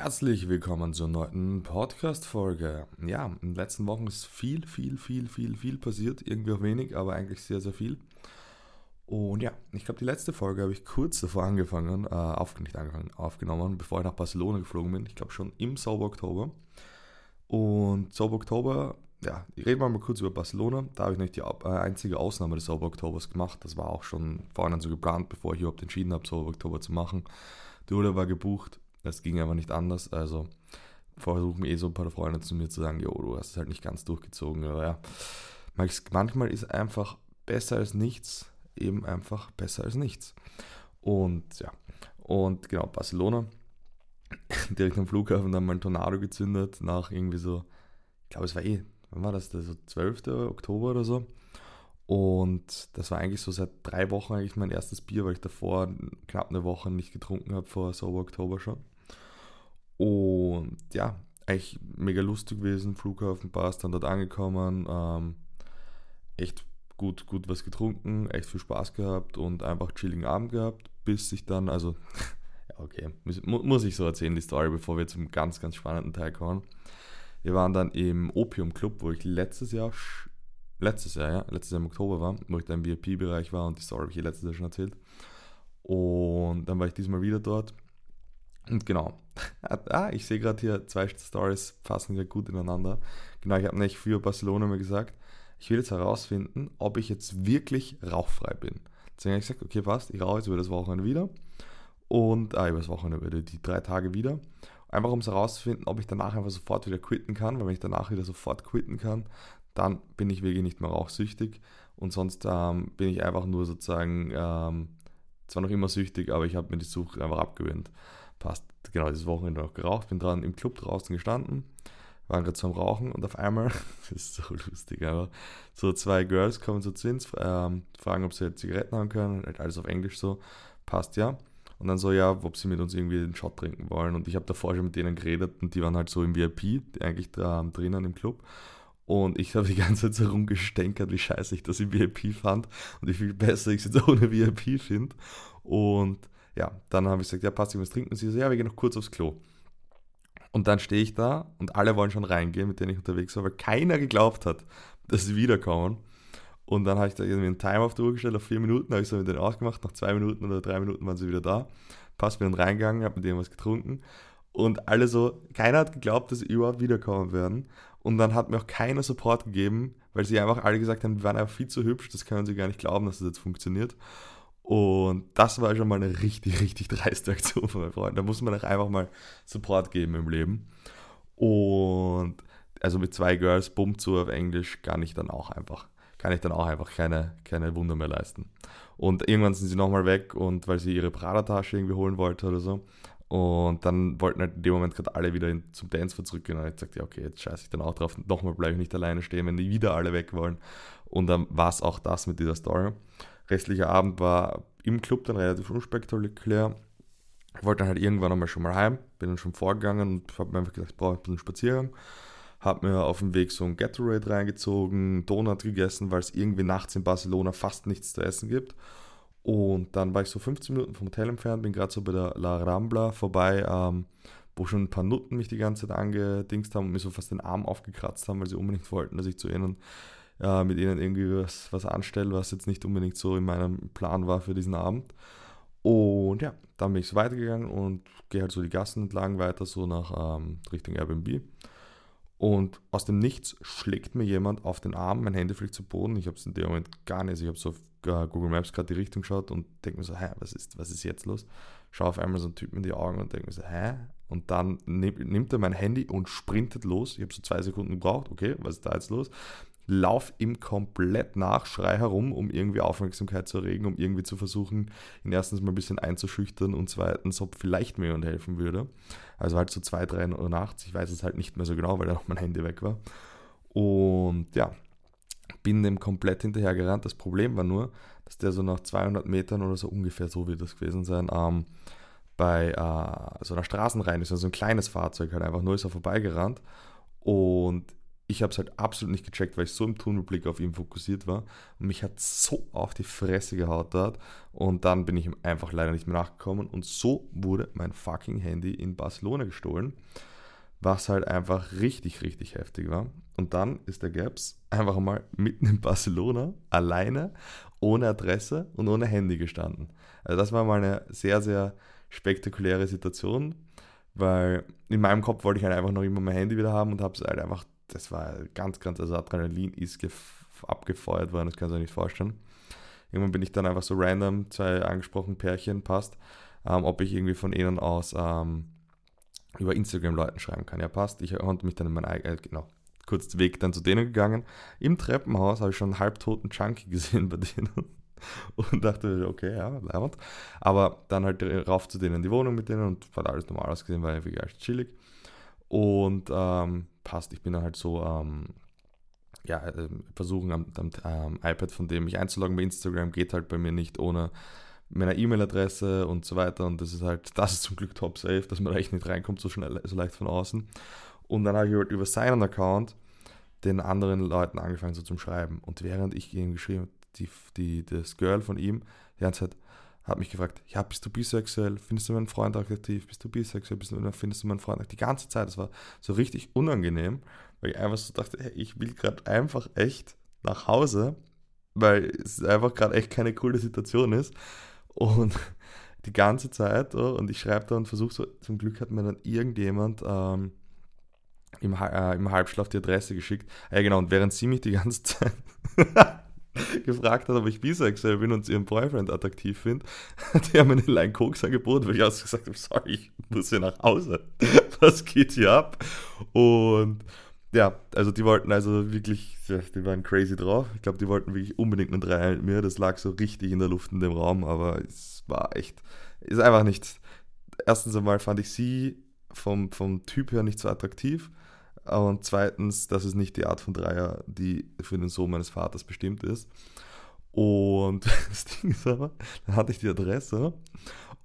Herzlich willkommen zur neuen Podcast-Folge. Ja, in den letzten Wochen ist viel, viel, viel, viel, viel passiert. Irgendwie auch wenig, aber eigentlich sehr, sehr viel. Und ja, ich glaube, die letzte Folge habe ich kurz davor angefangen, äh, auf, nicht angefangen, aufgenommen, bevor ich nach Barcelona geflogen bin. Ich glaube schon im Sauber Oktober. Und Sauber Oktober, ja, reden wir mal kurz über Barcelona. Da habe ich nicht die äh, einzige Ausnahme des Sauber Oktobers gemacht. Das war auch schon vorhin so geplant, bevor ich überhaupt entschieden habe, Sauber Oktober zu machen. Die Urlaub war gebucht das ging aber nicht anders. Also versuchen eh so ein paar Freunde zu mir zu sagen, jo, du hast es halt nicht ganz durchgezogen. Aber ja, manchmal ist einfach besser als nichts, eben einfach besser als nichts. Und ja, und genau, Barcelona, direkt am Flughafen dann mal ein Tornado gezündet, nach irgendwie so, ich glaube es war eh, wann war das, so 12. Oktober oder so. Und das war eigentlich so seit drei Wochen eigentlich mein erstes Bier, weil ich davor knapp eine Woche nicht getrunken habe, vor Sober Oktober schon. Und ja, eigentlich mega lustig gewesen, Flughafen passt, dann dort angekommen, ähm, echt gut, gut was getrunken, echt viel Spaß gehabt und einfach chilligen Abend gehabt, bis ich dann, also, ja, okay, muss, muss ich so erzählen, die Story, bevor wir zum ganz, ganz spannenden Teil kommen. Wir waren dann im Opium Club, wo ich letztes Jahr letztes Jahr, ja, letztes Jahr im Oktober war, wo ich da im VIP-Bereich war und die Story habe ich hier letztes Jahr schon erzählt. Und dann war ich diesmal wieder dort. Und genau, ah, ich sehe gerade hier zwei Stories passen ja gut ineinander. Genau, ich habe nicht für Barcelona mal gesagt, ich will jetzt herausfinden, ob ich jetzt wirklich rauchfrei bin. Deswegen habe ich gesagt, okay, passt, ich rauche jetzt über das Wochenende wieder. Und, ah, über das Wochenende, über die drei Tage wieder. Einfach um es herauszufinden, ob ich danach einfach sofort wieder quitten kann, weil wenn ich danach wieder sofort quitten kann, dann bin ich wirklich nicht mehr rauchsüchtig und sonst ähm, bin ich einfach nur sozusagen ähm, zwar noch immer süchtig, aber ich habe mir die Sucht einfach abgewöhnt. Passt, genau, dieses Wochenende noch geraucht, bin dran im Club draußen gestanden, waren gerade zum Rauchen und auf einmal, das ist so lustig, aber so zwei Girls kommen zu uns, ähm, fragen, ob sie Zigaretten haben können, halt alles auf Englisch so, passt ja. Und dann so, ja, ob sie mit uns irgendwie einen Shot trinken wollen. Und ich habe davor schon mit denen geredet und die waren halt so im VIP, eigentlich da, drinnen im Club. Und ich habe die ganze Zeit so rumgestänkert, wie scheiße ich das im VIP fand und wie viel besser ich es jetzt ohne VIP finde. Und ja, dann habe ich gesagt, ja, passt, ich was trinken. Und sie so, ja, wir gehen noch kurz aufs Klo. Und dann stehe ich da und alle wollen schon reingehen, mit denen ich unterwegs war, weil keiner geglaubt hat, dass sie wiederkommen. Und dann habe ich da irgendwie einen Timer auf die Uhr gestellt, auf vier Minuten, habe ich so mit denen ausgemacht, nach zwei Minuten oder drei Minuten waren sie wieder da. Passt, bin dann reingegangen, habe mit denen was getrunken. Und alle so, keiner hat geglaubt, dass sie überhaupt wiederkommen werden. Und dann hat mir auch keiner Support gegeben, weil sie einfach alle gesagt haben, wir waren einfach viel zu hübsch, das können sie gar nicht glauben, dass das jetzt funktioniert. Und das war schon mal eine richtig, richtig dreiste Aktion von meinen Freunden. Da muss man auch einfach mal Support geben im Leben. Und also mit zwei Girls, bumm zu auf Englisch, kann ich dann auch einfach, kann ich dann auch einfach keine, keine Wunder mehr leisten. Und irgendwann sind sie nochmal weg und weil sie ihre Prada-Tasche irgendwie holen wollte oder so. Und dann wollten halt in dem Moment gerade alle wieder in, zum Dance zurückgehen. Und ich sagte, ja, okay, jetzt scheiße ich dann auch drauf. Nochmal bleibe ich nicht alleine stehen, wenn die wieder alle weg wollen. Und dann war es auch das mit dieser Story. Restlicher Abend war im Club dann relativ unspektakulär. Ich wollte dann halt irgendwann einmal schon mal heim, bin dann schon vorgegangen und habe mir einfach gedacht, ich brauche ein bisschen Spaziergang. Habe mir auf dem Weg so ein Gatorade reingezogen, Donut gegessen, weil es irgendwie nachts in Barcelona fast nichts zu essen gibt. Und dann war ich so 15 Minuten vom Hotel entfernt, bin gerade so bei der La Rambla vorbei, ähm, wo schon ein paar Nutten mich die ganze Zeit angedingst haben und mir so fast den Arm aufgekratzt haben, weil sie unbedingt wollten, dass ich zu ihnen äh, mit ihnen irgendwie was, was anstelle, was jetzt nicht unbedingt so in meinem Plan war für diesen Abend. Und ja, dann bin ich so weitergegangen und gehe halt so die Gassen entlang weiter, so nach ähm, Richtung Airbnb. Und aus dem Nichts schlägt mir jemand auf den Arm, mein Handy fliegt zu Boden. Ich habe es in dem Moment gar nicht. Ich habe so auf äh, Google Maps gerade die Richtung geschaut und denke mir so, hä, was ist, was ist jetzt los? Schau auf einmal so einen Typen in die Augen und denke mir so, hä? Und dann nimmt er mein Handy und sprintet los. Ich habe so zwei Sekunden gebraucht, okay, was ist da jetzt los? Lauf ihm komplett nach, schrei herum, um irgendwie Aufmerksamkeit zu erregen, um irgendwie zu versuchen, ihn erstens mal ein bisschen einzuschüchtern und zweitens, ob vielleicht mir jemand helfen würde. Also halt so zwei, drei Uhr nachts, ich weiß es halt nicht mehr so genau, weil da noch mein Handy weg war. Und ja, bin dem komplett hinterhergerannt. Das Problem war nur, dass der so nach 200 Metern oder so ungefähr, so wird das gewesen sein, ähm, bei äh, so einer Straßenreihe ist, also ein kleines Fahrzeug halt einfach nur ist er vorbeigerannt und ich habe es halt absolut nicht gecheckt, weil ich so im Tunnelblick auf ihn fokussiert war. Und mich hat so auf die Fresse gehaut dort. Und dann bin ich ihm einfach leider nicht mehr nachgekommen. Und so wurde mein fucking Handy in Barcelona gestohlen. Was halt einfach richtig, richtig heftig war. Und dann ist der Gaps einfach mal mitten in Barcelona, alleine, ohne Adresse und ohne Handy gestanden. Also das war mal eine sehr, sehr spektakuläre Situation, weil in meinem Kopf wollte ich halt einfach noch immer mein Handy wieder haben und habe es halt einfach das war ganz, ganz, also Adrenalin ist abgefeuert worden, das kannst du dir nicht vorstellen. Irgendwann bin ich dann einfach so random, zwei angesprochene Pärchen, passt, ähm, ob ich irgendwie von ihnen aus ähm, über Instagram Leuten schreiben kann. Ja, passt. Ich konnte mich dann in mein eigenes, äh, genau, kurz Weg dann zu denen gegangen. Im Treppenhaus habe ich schon einen halbtoten Junkie gesehen bei denen und dachte, okay, ja, leibend. Aber dann halt rauf zu denen in die Wohnung mit denen und hat alles normal ausgesehen, war irgendwie echt chillig. Und ähm, passt, ich bin halt so, ähm, ja, äh, versuchen am, am ähm, iPad von dem mich einzuloggen bei Instagram, geht halt bei mir nicht ohne meiner E-Mail-Adresse und so weiter. Und das ist halt, das ist zum Glück top safe, dass man da echt nicht reinkommt, so schnell, so leicht von außen. Und dann habe ich halt über seinen Account den anderen Leuten angefangen so zum Schreiben. Und während ich ihm geschrieben habe, die, die, das Girl von ihm, die ganze Zeit, hat mich gefragt, ja, bist du bisexuell? Findest du meinen Freund attraktiv? Bist du bisexuell? Bist du, findest du meinen Freund attraktiv? Die ganze Zeit, das war so richtig unangenehm, weil ich einfach so dachte, hey, ich will gerade einfach echt nach Hause, weil es einfach gerade echt keine coole Situation ist. Und die ganze Zeit, oh, und ich schreibe da und versuche so, zum Glück hat mir dann irgendjemand ähm, im, äh, im Halbschlaf die Adresse geschickt. Ja, genau, und während sie mich die ganze Zeit gefragt hat, ob ich bisexuell bin und sie ihren Boyfriend attraktiv finde, hat er mir eine Line Koks angeboten, weil ich auch gesagt habe, sorry, ich muss hier nach Hause. Was geht hier ab? Und ja, also die wollten also wirklich, die waren crazy drauf. Ich glaube, die wollten wirklich unbedingt einen Dreier mit mir. Das lag so richtig in der Luft in dem Raum, aber es war echt, ist einfach nicht. Erstens einmal fand ich sie vom, vom Typ her nicht so attraktiv. Und zweitens, das ist nicht die Art von Dreier, die für den Sohn meines Vaters bestimmt ist. Und das Ding ist aber, dann hatte ich die Adresse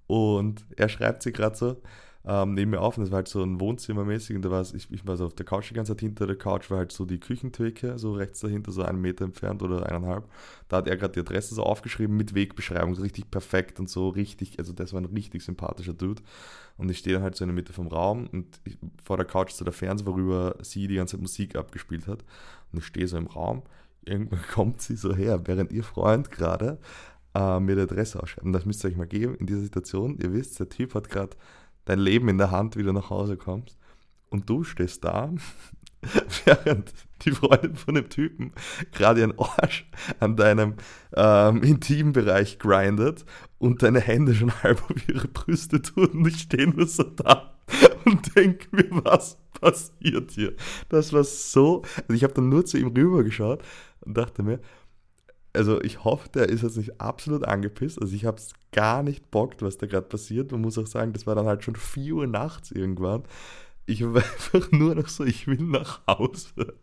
und er schreibt sie gerade so ähm, neben mir auf und das war halt so ein Wohnzimmermäßig und da war ich, ich war so auf der Couch die ganze Zeit, hinter der Couch war halt so die Küchentheke, so rechts dahinter, so einen Meter entfernt oder eineinhalb. Da hat er gerade die Adresse so aufgeschrieben mit Wegbeschreibung, so richtig perfekt und so richtig, also das war ein richtig sympathischer Dude. Und ich stehe dann halt so in der Mitte vom Raum und ich, vor der Couch so der Fernseher, worüber sie die ganze Zeit Musik abgespielt hat. Und ich stehe so im Raum. Irgendwann kommt sie so her, während ihr Freund gerade äh, mir die Adresse ausschreibt. Und das müsst ihr euch mal geben in dieser Situation. Ihr wisst, der Typ hat gerade dein Leben in der Hand, wie du nach Hause kommst. Und du stehst da, während die Freundin von dem Typen gerade ihren Arsch an deinem ähm, Intimbereich grindet und deine Hände schon halb auf ihre Brüste tun und ich stehe nur so da und denke mir, was passiert hier? Das war so, also ich habe dann nur zu ihm rüber geschaut und dachte mir, also ich hoffe, der ist jetzt nicht absolut angepisst. Also ich habe es gar nicht bockt, was da gerade passiert. Man muss auch sagen, das war dann halt schon 4 Uhr nachts irgendwann. Ich war einfach nur noch so, ich will nach Hause.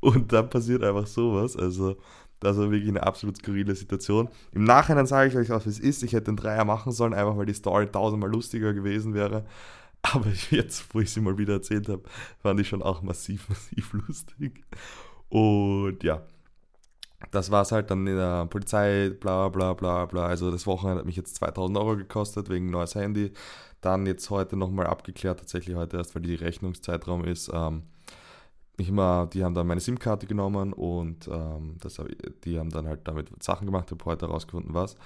Und dann passiert einfach sowas. Also das war wirklich eine absolut skurrile Situation. Im Nachhinein sage ich euch wie es ist. Ich hätte den Dreier machen sollen, einfach weil die Story tausendmal lustiger gewesen wäre. Aber jetzt, wo ich sie mal wieder erzählt habe, fand ich schon auch massiv, massiv lustig. Und ja, das war es halt dann in der Polizei, bla bla bla bla. Also das Wochenende hat mich jetzt 2000 Euro gekostet wegen neues Handy. Dann jetzt heute nochmal abgeklärt, tatsächlich heute erst, weil die Rechnungszeitraum ist. Ähm, ich immer, die haben dann meine SIM-Karte genommen und ähm, das, die haben dann halt damit Sachen gemacht, habe heute herausgefunden, was.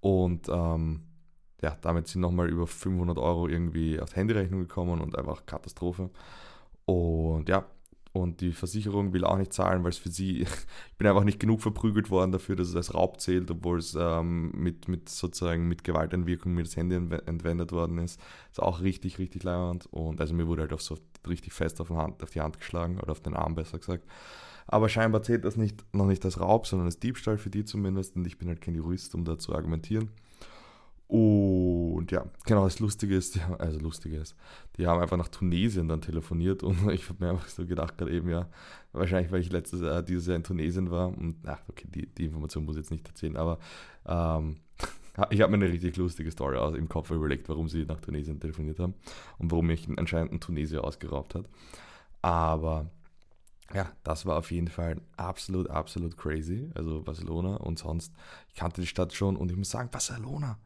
Und ähm, ja, damit sind nochmal über 500 Euro irgendwie auf Handyrechnung gekommen und einfach Katastrophe. Und ja, und die Versicherung will auch nicht zahlen, weil es für sie, ich bin einfach nicht genug verprügelt worden dafür, dass es als Raub zählt, obwohl es ähm, mit, mit sozusagen mit Gewaltentwirkung mir das Handy entwendet worden ist. Ist auch richtig, richtig leibend. Und also mir wurde halt auch so richtig fest auf, Hand, auf die Hand geschlagen oder auf den Arm besser gesagt. Aber scheinbar zählt das nicht, noch nicht als Raub, sondern als Diebstahl für die zumindest. Und ich bin halt kein Jurist, um da zu argumentieren. Und ja, genau, das Lustige ist, also Lustige ist, die haben einfach nach Tunesien dann telefoniert und ich habe mir einfach so gedacht, gerade eben, ja, wahrscheinlich, weil ich letztes Jahr, dieses Jahr in Tunesien war und, ach, okay, die, die Information muss ich jetzt nicht erzählen, aber ähm, ich habe mir eine richtig lustige Story aus, im Kopf überlegt, warum sie nach Tunesien telefoniert haben und warum mich anscheinend ein Tunesier ausgeraubt hat. Aber ja, das war auf jeden Fall absolut, absolut crazy. Also Barcelona und sonst, ich kannte die Stadt schon und ich muss sagen, Barcelona.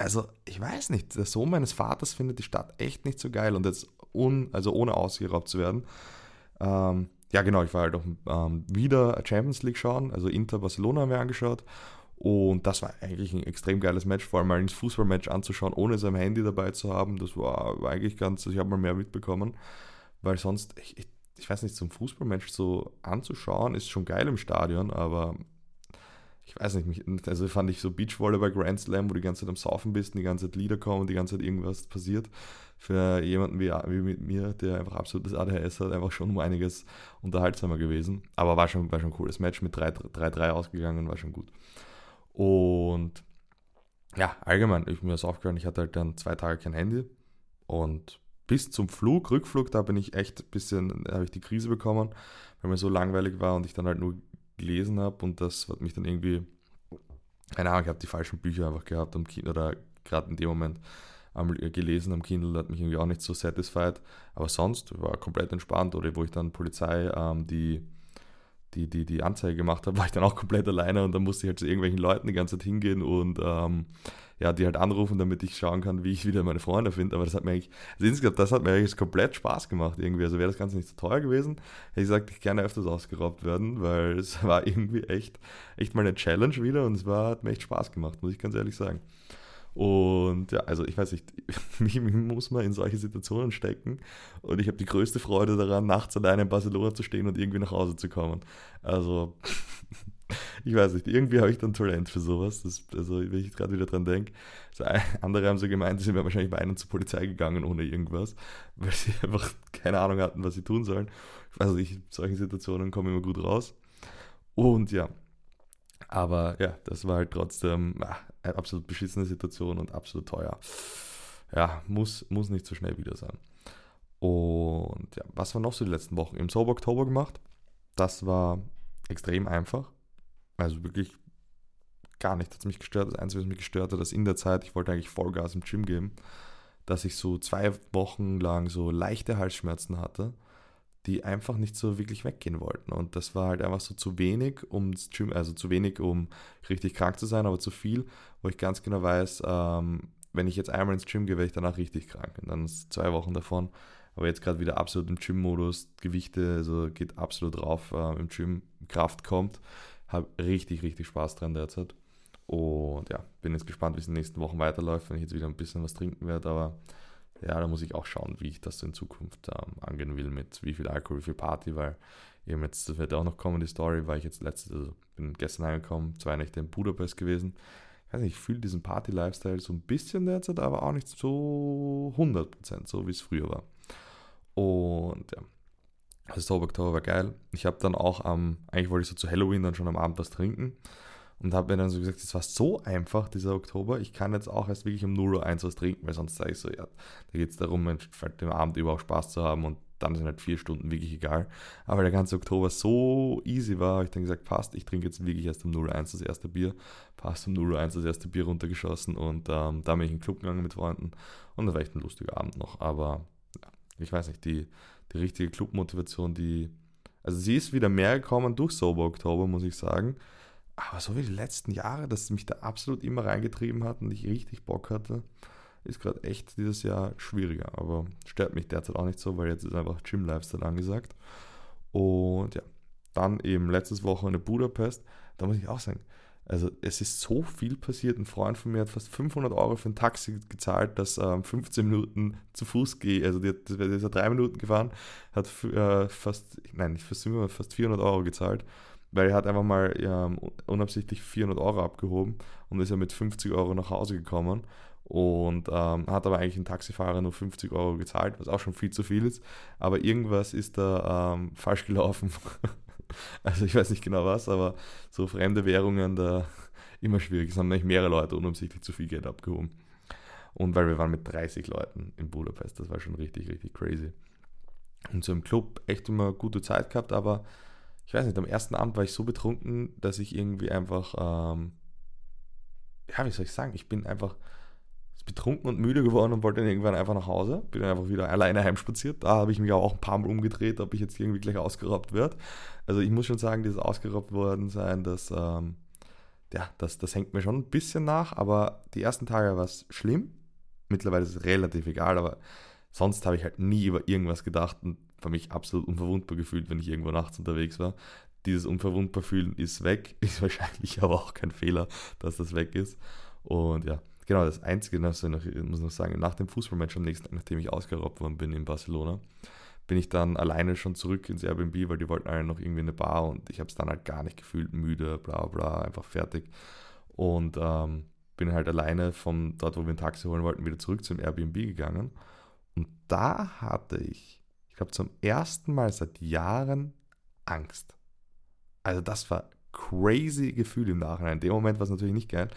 Also, ich weiß nicht, der Sohn meines Vaters findet die Stadt echt nicht so geil und jetzt un, also ohne ausgeraubt zu werden. Ähm, ja, genau, ich war halt auch ähm, wieder Champions League schauen, also Inter Barcelona haben wir angeschaut. Und das war eigentlich ein extrem geiles Match, vor allem mal ein Fußballmatch anzuschauen, ohne sein Handy dabei zu haben. Das war, war eigentlich ganz, ich habe mal mehr mitbekommen, weil sonst, ich, ich, ich weiß nicht, ein Fußballmatch so anzuschauen, ist schon geil im Stadion, aber ich weiß nicht, mich, also fand ich so Beachvolleyball Grand Slam, wo du die ganze Zeit am Saufen bist und die ganze Zeit Lieder kommen und die ganze Zeit irgendwas passiert. Für jemanden wie, wie mit mir, der einfach absolutes ADHS hat, einfach schon um einiges unterhaltsamer gewesen. Aber war schon, war schon cool. Das Match mit 3-3 ausgegangen, war schon gut. Und ja, allgemein, ich mir das aufgehört, ich hatte halt dann zwei Tage kein Handy und bis zum Flug, Rückflug, da bin ich echt ein bisschen, habe ich die Krise bekommen, weil mir so langweilig war und ich dann halt nur gelesen habe und das hat mich dann irgendwie, keine Ahnung, ich habe die falschen Bücher einfach gehabt am Kindle oder gerade in dem Moment gelesen am Kindle, hat mich irgendwie auch nicht so satisfied, aber sonst war komplett entspannt oder wo ich dann Polizei ähm, die die, die, die Anzeige gemacht habe, war ich dann auch komplett alleine und dann musste ich halt zu irgendwelchen Leuten die ganze Zeit hingehen und ähm, ja, die halt anrufen, damit ich schauen kann, wie ich wieder meine Freunde finde. Aber das hat mir eigentlich, also insgesamt, das hat mir eigentlich komplett Spaß gemacht irgendwie. Also wäre das Ganze nicht so teuer gewesen, hätte ich gesagt, ich gerne öfters ausgeraubt werden, weil es war irgendwie echt, echt mal eine Challenge wieder und es war, hat mir echt Spaß gemacht, muss ich ganz ehrlich sagen. Und ja, also ich weiß nicht, mich, muss man in solche Situationen stecken und ich habe die größte Freude daran, nachts alleine in Barcelona zu stehen und irgendwie nach Hause zu kommen. Also ich weiß nicht, irgendwie habe ich dann Talent für sowas. Das, also, wenn ich gerade wieder dran denke. Also, andere haben so gemeint, sie wären wahrscheinlich bei einem zur Polizei gegangen ohne irgendwas, weil sie einfach keine Ahnung hatten, was sie tun sollen. Also, ich, in solchen Situationen komme immer gut raus. Und ja, aber ja, das war halt trotzdem ah, absolut beschissene Situation und absolut teuer. Ja, muss, muss nicht so schnell wieder sein. Und ja, was war noch so die letzten Wochen? Im Sober Oktober gemacht. Das war extrem einfach. Also wirklich gar nicht hat es mich gestört. Das Einzige, was mich gestört hat, dass in der Zeit, ich wollte eigentlich Vollgas im Gym geben, dass ich so zwei Wochen lang so leichte Halsschmerzen hatte, die einfach nicht so wirklich weggehen wollten. Und das war halt einfach so zu wenig, um Gym, also zu wenig, um richtig krank zu sein, aber zu viel, wo ich ganz genau weiß, ähm, wenn ich jetzt einmal ins Gym gehe, werde ich danach richtig krank. Und dann ist zwei Wochen davon. Aber jetzt gerade wieder absolut im Gym-Modus, Gewichte, also geht absolut drauf äh, im Gym, Kraft kommt. Habe richtig, richtig Spaß dran derzeit. Und ja, bin jetzt gespannt, wie es in den nächsten Wochen weiterläuft, wenn ich jetzt wieder ein bisschen was trinken werde. Aber ja, da muss ich auch schauen, wie ich das in Zukunft ähm, angehen will, mit wie viel Alkohol, wie viel Party, weil eben jetzt, das wird auch noch kommen, die Story, weil ich jetzt letztes, also bin gestern heimgekommen, zwei Nächte in Budapest gewesen. Ich weiß nicht, ich fühle diesen Party-Lifestyle so ein bisschen derzeit, aber auch nicht so 100%, so wie es früher war. Und ja, also Sober Oktober war geil. Ich habe dann auch am, eigentlich wollte ich so zu Halloween dann schon am Abend was trinken und habe mir dann so gesagt, es war so einfach, dieser Oktober, ich kann jetzt auch erst wirklich um 0 Uhr 1 was trinken, weil sonst sage ich so, ja, da geht es darum, halt den Abend über auch Spaß zu haben und dann sind halt vier Stunden wirklich egal. Aber der ganze Oktober so easy war, habe ich dann gesagt, passt, ich trinke jetzt wirklich erst um 01 das erste Bier. Passt um 01 das erste Bier runtergeschossen und ähm, da bin ich in den Club gegangen mit Freunden und da war echt ein lustiger Abend noch. Aber ja, ich weiß nicht, die, die richtige Clubmotivation, die, also sie ist wieder mehr gekommen durch Sober Oktober, muss ich sagen. Aber so wie die letzten Jahre, dass mich da absolut immer reingetrieben hat und ich richtig Bock hatte, ist gerade echt dieses Jahr schwieriger. Aber stört mich derzeit auch nicht so, weil jetzt ist einfach Gym-Lifestyle angesagt. Und ja, dann eben letztes Wochenende Budapest. Da muss ich auch sagen, also es ist so viel passiert. Ein Freund von mir hat fast 500 Euro für ein Taxi gezahlt, das ähm, 15 Minuten zu Fuß geht. Also der, der ist ja drei Minuten gefahren, hat äh, fast, nein, nicht fast, fast 400 Euro gezahlt, weil er hat einfach mal ähm, unabsichtlich 400 Euro abgehoben und ist ja mit 50 Euro nach Hause gekommen und ähm, hat aber eigentlich ein Taxifahrer nur 50 Euro gezahlt, was auch schon viel zu viel ist. Aber irgendwas ist da ähm, falsch gelaufen. also ich weiß nicht genau was, aber so fremde Währungen da immer schwierig. Es haben nämlich mehrere Leute unabsichtlich zu viel Geld abgehoben. Und weil wir waren mit 30 Leuten in Budapest, das war schon richtig, richtig crazy. Und so im Club echt immer gute Zeit gehabt, aber ich weiß nicht, am ersten Abend war ich so betrunken, dass ich irgendwie einfach, ähm, ja, wie soll ich sagen, ich bin einfach betrunken und müde geworden und wollte dann irgendwann einfach nach Hause. Bin dann einfach wieder alleine heimspaziert. Da habe ich mich auch ein paar Mal umgedreht, ob ich jetzt irgendwie gleich ausgeraubt werde. Also ich muss schon sagen, dieses ausgeraubt worden sein, das, ähm, ja, das, das hängt mir schon ein bisschen nach. Aber die ersten Tage war es schlimm. Mittlerweile ist es relativ egal, aber sonst habe ich halt nie über irgendwas gedacht und für mich absolut unverwundbar gefühlt, wenn ich irgendwo nachts unterwegs war. Dieses unverwundbar fühlen ist weg, ist wahrscheinlich aber auch kein Fehler, dass das weg ist. Und ja, genau, das Einzige, was ich noch, muss noch sagen, nach dem Fußballmatch am nächsten Tag, nachdem ich ausgeraubt worden bin in Barcelona, bin ich dann alleine schon zurück ins Airbnb, weil die wollten alle noch irgendwie in eine Bar und ich habe es dann halt gar nicht gefühlt, müde, bla bla, einfach fertig. Und ähm, bin halt alleine von dort, wo wir ein Taxi holen wollten, wieder zurück zum Airbnb gegangen. Und da hatte ich, ich glaube, zum ersten Mal seit Jahren Angst. Also das war crazy Gefühl im Nachhinein. In dem Moment war es natürlich nicht geil.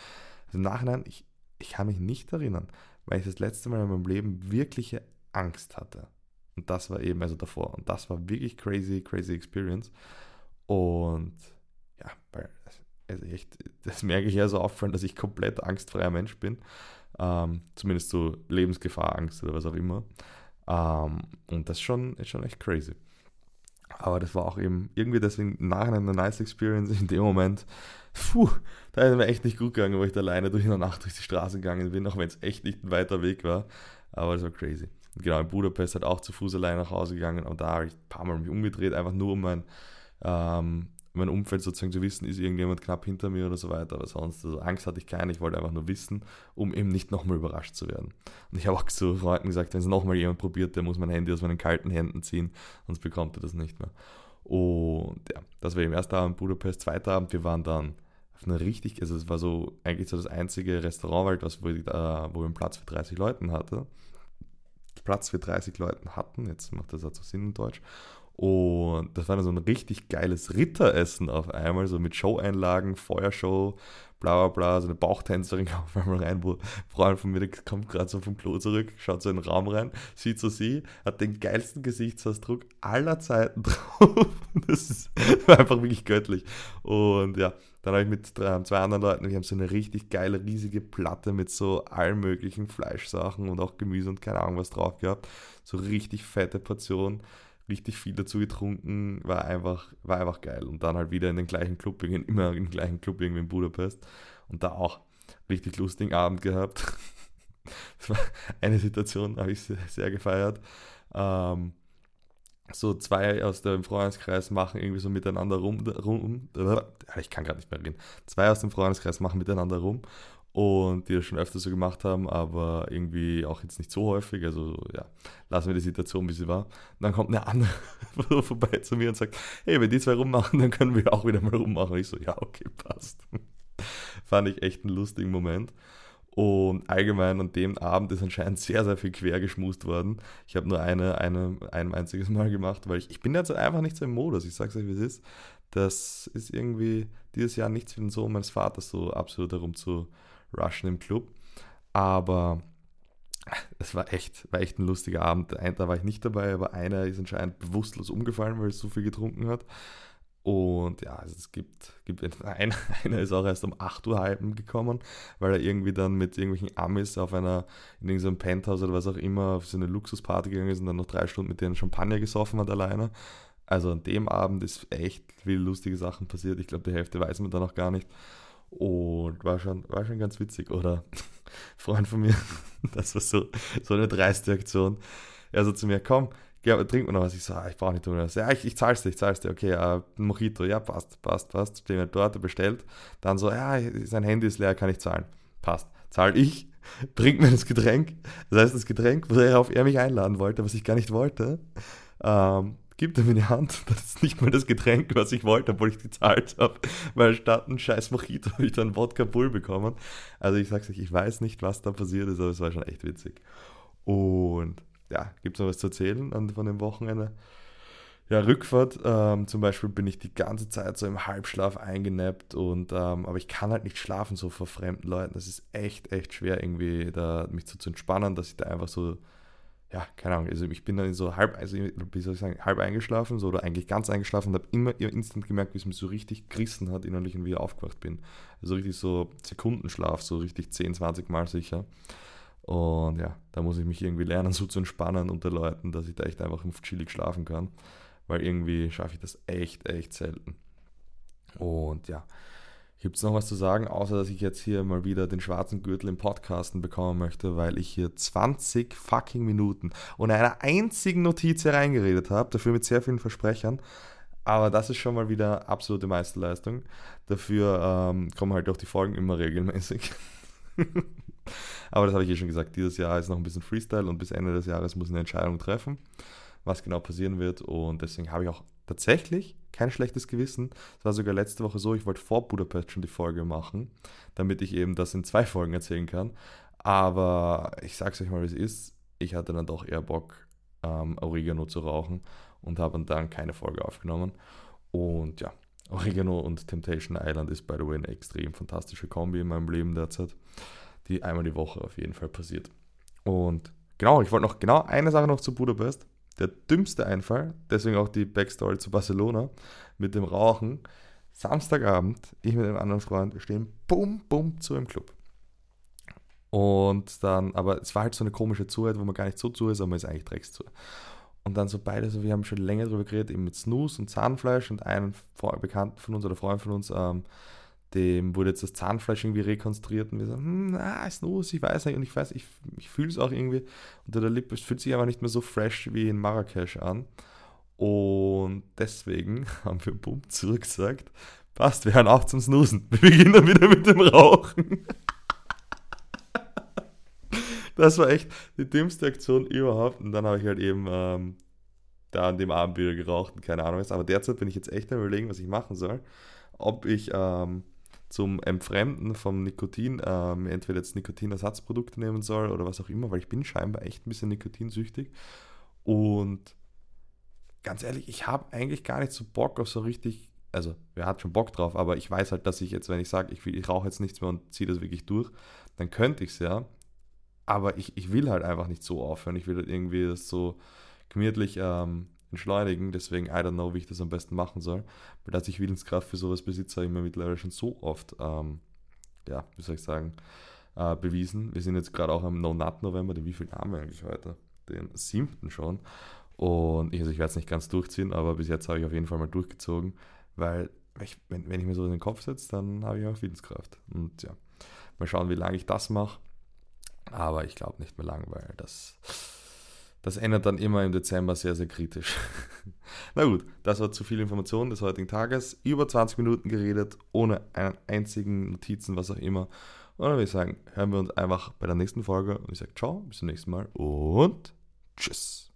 Also im Nachhinein, ich, ich kann mich nicht erinnern, weil ich das letzte Mal in meinem Leben wirkliche Angst hatte. Und das war eben also davor. Und das war wirklich crazy, crazy Experience. Und ja, weil, also echt, das merke ich ja so auffallen, dass ich komplett angstfreier Mensch bin. Ähm, zumindest so Lebensgefahrangst oder was auch immer. Ähm, und das ist schon, ist schon echt crazy. Aber das war auch eben irgendwie deswegen nachher eine nice Experience. In dem Moment, puh, da ist mir echt nicht gut gegangen, wo ich da alleine durch eine Nacht durch die Straße gegangen bin, auch wenn es echt nicht ein weiter Weg war. Aber das war crazy. Genau, in Budapest halt auch zu Fuß alleine nach Hause gegangen und da habe ich ein paar Mal mich umgedreht, einfach nur um mein, ähm, mein Umfeld sozusagen zu wissen, ist irgendjemand knapp hinter mir oder so weiter. Aber sonst, also Angst hatte ich keine, ich wollte einfach nur wissen, um eben nicht nochmal überrascht zu werden. Und ich habe auch zu Freunden gesagt, wenn es nochmal jemand probiert, der muss mein Handy aus meinen kalten Händen ziehen, sonst bekommt er das nicht mehr. Und ja, das war eben erster Abend Budapest, zweiter Abend, wir waren dann auf einer richtig, also es war so eigentlich so das einzige Restaurant, halt, was, wo, ich, äh, wo wir einen Platz für 30 Leuten hatte. Platz für 30 Leuten hatten, jetzt macht das also Sinn in Deutsch. Und das war dann so ein richtig geiles Ritteressen auf einmal, so mit Show-Einlagen, Feuershow, bla bla bla, so eine Bauchtänzerin kam auf einmal rein, wo Freund von mir, kommt gerade so vom Klo zurück, schaut so in den Raum rein, sieht so sie, hat den geilsten Gesichtsausdruck aller Zeiten drauf. Das, ist, war einfach wirklich göttlich. Und ja, dann habe ich mit zwei anderen Leuten, wir haben so eine richtig geile, riesige Platte mit so allen möglichen Fleischsachen und auch Gemüse und keine Ahnung was drauf gehabt. So richtig fette Portion richtig viel dazu getrunken, war einfach, war einfach geil. Und dann halt wieder in den gleichen Club, immer im gleichen Club irgendwie in Budapest. Und da auch richtig lustigen Abend gehabt. Das war eine Situation, habe ich sehr, sehr gefeiert. Ähm, so zwei aus dem Freundeskreis machen irgendwie so miteinander rum, rum ich kann gerade nicht mehr reden. Zwei aus dem Freundeskreis machen miteinander rum und die das schon öfter so gemacht haben, aber irgendwie auch jetzt nicht so häufig. Also ja, lassen wir die Situation, wie sie war. Und dann kommt eine andere vorbei zu mir und sagt, hey, wenn die zwei rummachen, dann können wir auch wieder mal rummachen. Ich so, ja, okay, passt. Fand ich echt einen lustigen Moment. Und allgemein an dem Abend ist anscheinend sehr, sehr viel quer geschmust worden. Ich habe nur eine, eine, ein einziges Mal gemacht, weil ich, ich bin jetzt einfach nicht so im Modus. Ich sag's euch, wie es ist. Das ist irgendwie dieses Jahr nichts für den Sohn meines Vaters so absolut darum zu rushen im Club. Aber es war echt, war echt ein lustiger Abend. Da war ich nicht dabei, aber einer ist anscheinend bewusstlos umgefallen, weil er so viel getrunken hat. Und ja, also es gibt, gibt einer, einer ist auch erst um 8 Uhr halben gekommen, weil er irgendwie dann mit irgendwelchen Amis auf einer, in irgendeinem Penthouse oder was auch immer, auf so eine Luxusparty gegangen ist und dann noch drei Stunden mit denen Champagner gesoffen hat alleine. Also an dem Abend ist echt viele lustige Sachen passiert. Ich glaube, die Hälfte weiß man da noch gar nicht. Und war schon, war schon ganz witzig. Oder Freund von mir, das war so, so eine dreiste Aktion. Er so zu mir, komm, ja, trink mal noch was. Ich so, ah, ich brauche nicht tun. Ja, ich, ich zahl's dir, ich zahl's dir. Okay, äh, ein Mojito, ja, passt, passt, passt. Stehen wir dort, bestellt. Dann so, ja, sein Handy ist leer, kann ich zahlen. Passt. Zahl ich, bringt mir das Getränk. Das heißt, das Getränk, worauf er mich einladen wollte, was ich gar nicht wollte. Ähm, gibt er mir die Hand. Das ist nicht mal das Getränk, was ich wollte, obwohl ich gezahlt habe. Weil statt ein scheiß Mojito habe ich dann Wodka Bull bekommen. Also ich sag's euch, ich weiß nicht, was da passiert ist, aber es war schon echt witzig. Und ja, gibt es noch was zu erzählen von dem Wochenende? Ja, Rückfahrt, ähm, zum Beispiel bin ich die ganze Zeit so im Halbschlaf eingenappt und ähm, aber ich kann halt nicht schlafen so vor fremden Leuten. Das ist echt, echt schwer, irgendwie da mich so zu entspannen, dass ich da einfach so ja, keine Ahnung, also ich bin dann so halb, also wie soll ich sagen, halb eingeschlafen so, oder eigentlich ganz eingeschlafen und habe immer instant gemerkt, wie es mich so richtig gerissen hat innerlich und wieder aufgewacht bin. Also richtig so Sekundenschlaf, so richtig 10, 20 Mal sicher. Und ja, da muss ich mich irgendwie lernen, so zu entspannen unter Leuten, dass ich da echt einfach chillig schlafen kann. Weil irgendwie schaffe ich das echt, echt selten. Und ja, gibt es noch was zu sagen, außer dass ich jetzt hier mal wieder den schwarzen Gürtel im Podcasten bekommen möchte, weil ich hier 20 fucking Minuten und einer einzigen Notiz hereingeredet habe, dafür mit sehr vielen Versprechern. Aber das ist schon mal wieder absolute Meisterleistung. Dafür ähm, kommen halt auch die Folgen immer regelmäßig. Aber das habe ich eh schon gesagt. Dieses Jahr ist noch ein bisschen Freestyle und bis Ende des Jahres muss eine Entscheidung treffen, was genau passieren wird. Und deswegen habe ich auch tatsächlich kein schlechtes Gewissen. Es war sogar letzte Woche so, ich wollte vor Budapest schon die Folge machen, damit ich eben das in zwei Folgen erzählen kann. Aber ich sage es euch mal, wie es ist. Ich hatte dann doch eher Bock, ähm, Oregano zu rauchen und habe dann keine Folge aufgenommen. Und ja, Oregano und Temptation Island ist, by the way, eine extrem fantastische Kombi in meinem Leben derzeit, die einmal die Woche auf jeden Fall passiert. Und genau, ich wollte noch genau eine Sache noch zu Budapest. Der dümmste Einfall, deswegen auch die Backstory zu Barcelona mit dem Rauchen. Samstagabend, ich mit einem anderen Freund, wir stehen bum, bum zu im Club. Und dann, aber es war halt so eine komische Zuhört, wo man gar nicht so zu ist, aber man ist eigentlich Dreckszu. Und dann so beide, so wir haben schon länger darüber geredet, eben mit Snooze und Zahnfleisch und einen Bekannten von uns oder Freund von uns, ähm, dem wurde jetzt das Zahnfleisch irgendwie rekonstruiert und wir so, hm, ah, Snooze, ich weiß nicht und ich weiß, ich, ich fühle es auch irgendwie unter der Lippe, es fühlt sich aber nicht mehr so fresh wie in Marrakesch an. Und deswegen haben wir bumm zurückgesagt, passt, wir hören auf zum Snoosen. Wir beginnen dann wieder mit dem Rauchen. das war echt die dümmste Aktion überhaupt. Und dann habe ich halt eben ähm, da an dem Abend wieder geraucht und keine Ahnung was. Aber derzeit bin ich jetzt echt am überlegen, was ich machen soll. Ob ich ähm, zum Entfremden vom Nikotin ähm, entweder jetzt Nikotinersatzprodukte nehmen soll oder was auch immer, weil ich bin scheinbar echt ein bisschen nikotinsüchtig. Und ganz ehrlich, ich habe eigentlich gar nicht so Bock auf so richtig, also wer hat schon Bock drauf, aber ich weiß halt, dass ich jetzt, wenn ich sage, ich, ich rauche jetzt nichts mehr und ziehe das wirklich durch, dann könnte ich es ja. Aber ich, ich will halt einfach nicht so aufhören. Ich will halt irgendwie das so gemütlich ähm, entschleunigen. Deswegen, I don't know, wie ich das am besten machen soll. Weil dass ich Willenskraft für sowas besitze, habe ich mir mittlerweile schon so oft, ähm, ja, wie soll ich sagen, äh, bewiesen. Wir sind jetzt gerade auch am No-Nut-November. Wie viel haben wir eigentlich heute? Den siebten schon. Und ich, also ich werde es nicht ganz durchziehen, aber bis jetzt habe ich auf jeden Fall mal durchgezogen, weil ich, wenn, wenn ich mir so in den Kopf setze, dann habe ich auch Willenskraft. Und ja, mal schauen, wie lange ich das mache. Aber ich glaube nicht mehr lang, weil das, das ändert dann immer im Dezember sehr, sehr kritisch. Na gut, das war zu viel Information des heutigen Tages. Über 20 Minuten geredet, ohne einen einzigen Notizen, was auch immer. Und dann würde ich sagen, hören wir uns einfach bei der nächsten Folge. Und ich sage ciao, bis zum nächsten Mal und tschüss.